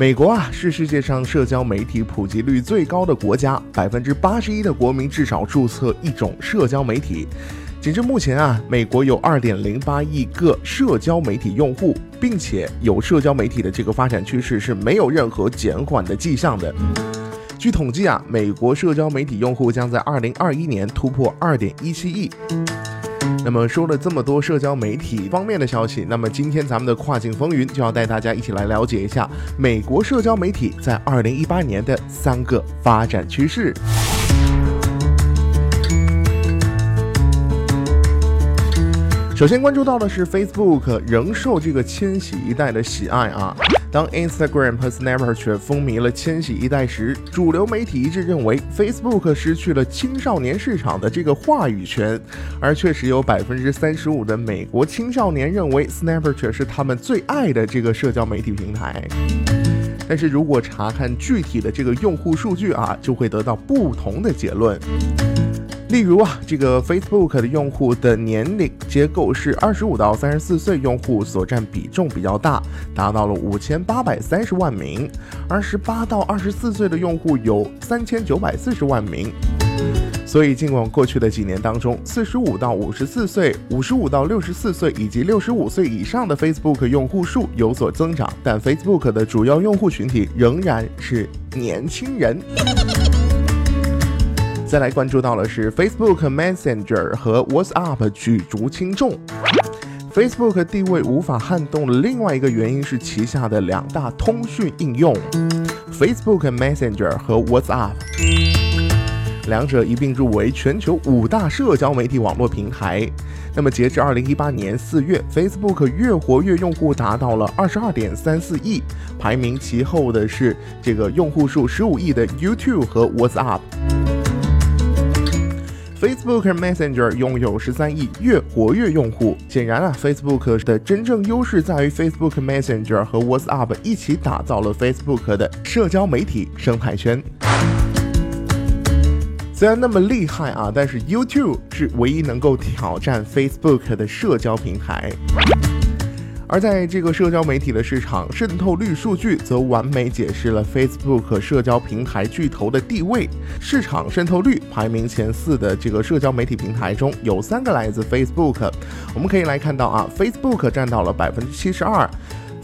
美国啊，是世界上社交媒体普及率最高的国家，百分之八十一的国民至少注册一种社交媒体。截至目前啊，美国有二点零八亿个社交媒体用户，并且有社交媒体的这个发展趋势是没有任何减缓的迹象的。据统计啊，美国社交媒体用户将在二零二一年突破二点一七亿。那么说了这么多社交媒体方面的消息，那么今天咱们的跨境风云就要带大家一起来了解一下美国社交媒体在二零一八年的三个发展趋势。首先关注到的是 Facebook 仍受这个千禧一代的喜爱啊。当 Instagram 和 Snapchat 风靡了千禧一代时，主流媒体一致认为 Facebook 失去了青少年市场的这个话语权，而确实有百分之三十五的美国青少年认为 Snapchat 是他们最爱的这个社交媒体平台。但是如果查看具体的这个用户数据啊，就会得到不同的结论。例如啊，这个 Facebook 的用户的年龄结构是二十五到三十四岁用户所占比重比较大，达到了五千八百三十万名，而十八到二十四岁的用户有三千九百四十万名。所以，尽管过去的几年当中，四十五到五十四岁、五十五到六十四岁以及六十五岁以上的 Facebook 用户数有所增长，但 Facebook 的主要用户群体仍然是年轻人。再来关注到的是 Facebook Messenger 和 WhatsApp 举足轻重。Facebook 地位无法撼动的另外一个原因是旗下的两大通讯应用 Facebook Messenger 和 WhatsApp，两者一并入围全球五大社交媒体网络平台。那么截至二零一八年四月，Facebook 月活跃用户达到了二十二点三四亿，排名其后的是这个用户数十五亿的 YouTube 和 WhatsApp。Facebook Messenger 拥有十三亿月活跃用户。显然啊，Facebook 的真正优势在于 Facebook Messenger 和 WhatsApp 一起打造了 Facebook 的社交媒体生态圈。虽然那么厉害啊，但是 YouTube 是唯一能够挑战 Facebook 的社交平台。而在这个社交媒体的市场渗透率数据，则完美解释了 Facebook 社交平台巨头的地位。市场渗透率排名前四的这个社交媒体平台中，有三个来自 Facebook。我们可以来看到啊，Facebook 占到了百分之七十二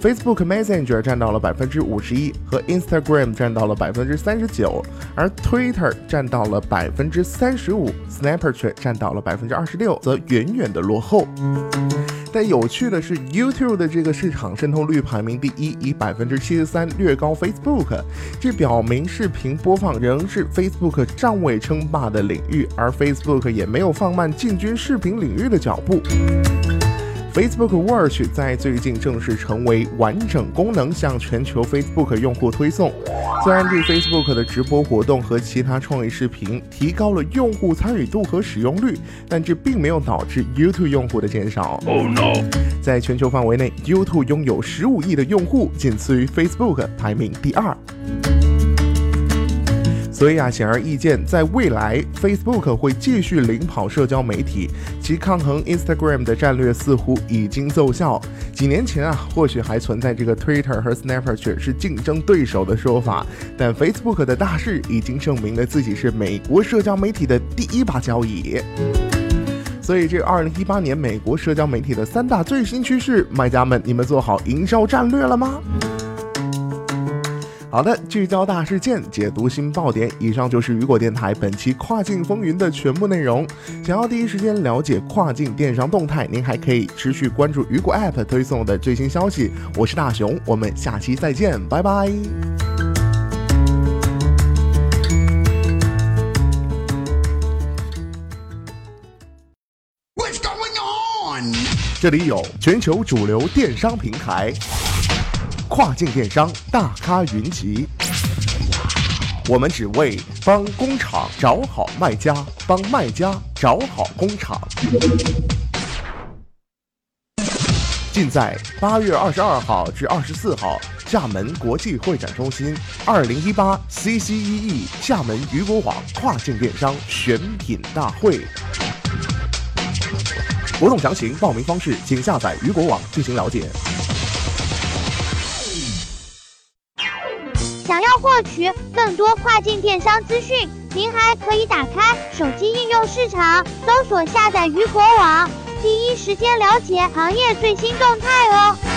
，Facebook Messenger 占到了百分之五十一，和 Instagram 占到了百分之三十九，而 Twitter 占到了百分之三十五，Snapchat 占到了百分之二十六，则远远的落后。但有趣的是，YouTube 的这个市场渗透率排名第一，以百分之七十三略高 Facebook。这表明视频播放仍是 Facebook 尚未称霸的领域，而 Facebook 也没有放慢进军视频领域的脚步。Facebook Watch 在最近正式成为完整功能向全球 Facebook 用户推送。虽然对 Facebook 的直播活动和其他创意视频提高了用户参与度和使用率，但这并没有导致 YouTube 用户的减少。Oh no！在全球范围内，YouTube 拥有十五亿的用户，仅次于 Facebook，排名第二。所以啊，显而易见，在未来，Facebook 会继续领跑社交媒体，其抗衡 Instagram 的战略似乎已经奏效。几年前啊，或许还存在这个 Twitter 和 Snapchat 是竞争对手的说法，但 Facebook 的大势已经证明了自己是美国社交媒体的第一把交椅。所以，这二零一八年美国社交媒体的三大最新趋势，卖家们，你们做好营销战略了吗？好的，聚焦大事件，解读新爆点。以上就是雨果电台本期跨境风云的全部内容。想要第一时间了解跨境电商动态，您还可以持续关注雨果 App 推送的最新消息。我是大熊，我们下期再见，拜拜。What's going on？这里有全球主流电商平台。跨境电商大咖云集。我们只为帮工厂找好卖家，帮卖家找好工厂。尽在八月二十二号至二十四号，厦门国际会展中心二零一八 CCEE 厦门雨果网跨境电商选品大会。活动详情、报名方式，请下载雨果网进行了解。获取更多跨境电商资讯，您还可以打开手机应用市场，搜索下载鱼果网。第一时间了解行业最新动态哦。